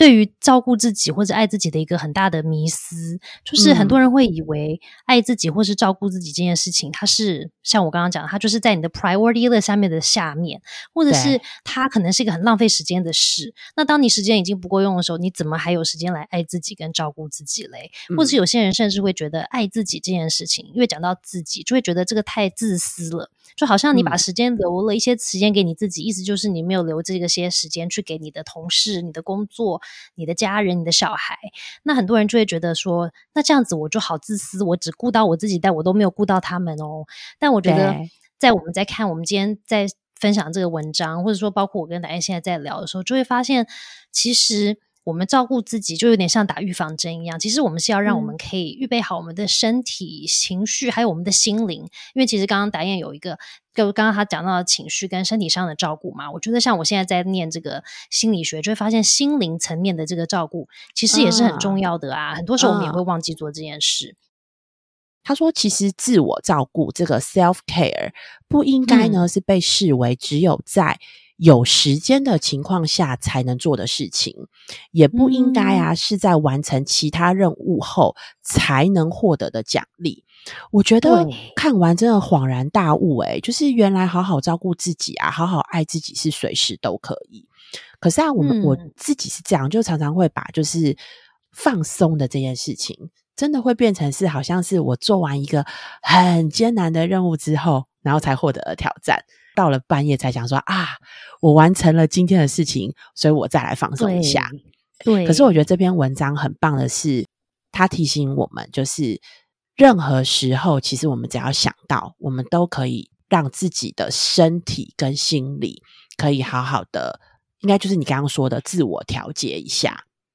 对于照顾自己或者爱自己的一个很大的迷思，就是很多人会以为爱自己或是照顾自己这件事情，它是像我刚刚讲，它就是在你的 priority list 下面的下面，或者是它可能是一个很浪费时间的事。那当你时间已经不够用的时候，你怎么还有时间来爱自己跟照顾自己嘞？或者有些人甚至会觉得爱自己这件事情，因为讲到自己，就会觉得这个太自私了，就好像你把时间留了一些时间给你自己，意思就是你没有留这个些时间去给你的同事、你的工作。你的家人、你的小孩，那很多人就会觉得说，那这样子我就好自私，我只顾到我自己，但我都没有顾到他们哦。但我觉得，在我们在看我们今天在分享这个文章，或者说包括我跟大家现在在聊的时候，就会发现，其实。我们照顾自己就有点像打预防针一样，其实我们是要让我们可以预备好我们的身体、情绪，还有我们的心灵。因为其实刚刚达燕有一个，就刚刚他讲到的情绪跟身体上的照顾嘛，我觉得像我现在在念这个心理学，就会发现心灵层面的这个照顾其实也是很重要的啊。很多时候我们也会忘记做这件事。他说：“其实自我照顾这个 self care 不应该呢是被视为只有在。”有时间的情况下才能做的事情，也不应该啊，是在完成其他任务后才能获得的奖励。我觉得看完真的恍然大悟，诶就是原来好好照顾自己啊，好好爱自己是随时都可以。可是啊，我们我自己是这样，就常常会把就是放松的这件事情，真的会变成是好像是我做完一个很艰难的任务之后，然后才获得了挑战。到了半夜才想说啊，我完成了今天的事情，所以我再来放松一下。对，可是我觉得这篇文章很棒的是，它提醒我们，就是任何时候，其实我们只要想到，我们都可以让自己的身体跟心理可以好好的，应该就是你刚刚说的自我调节一下。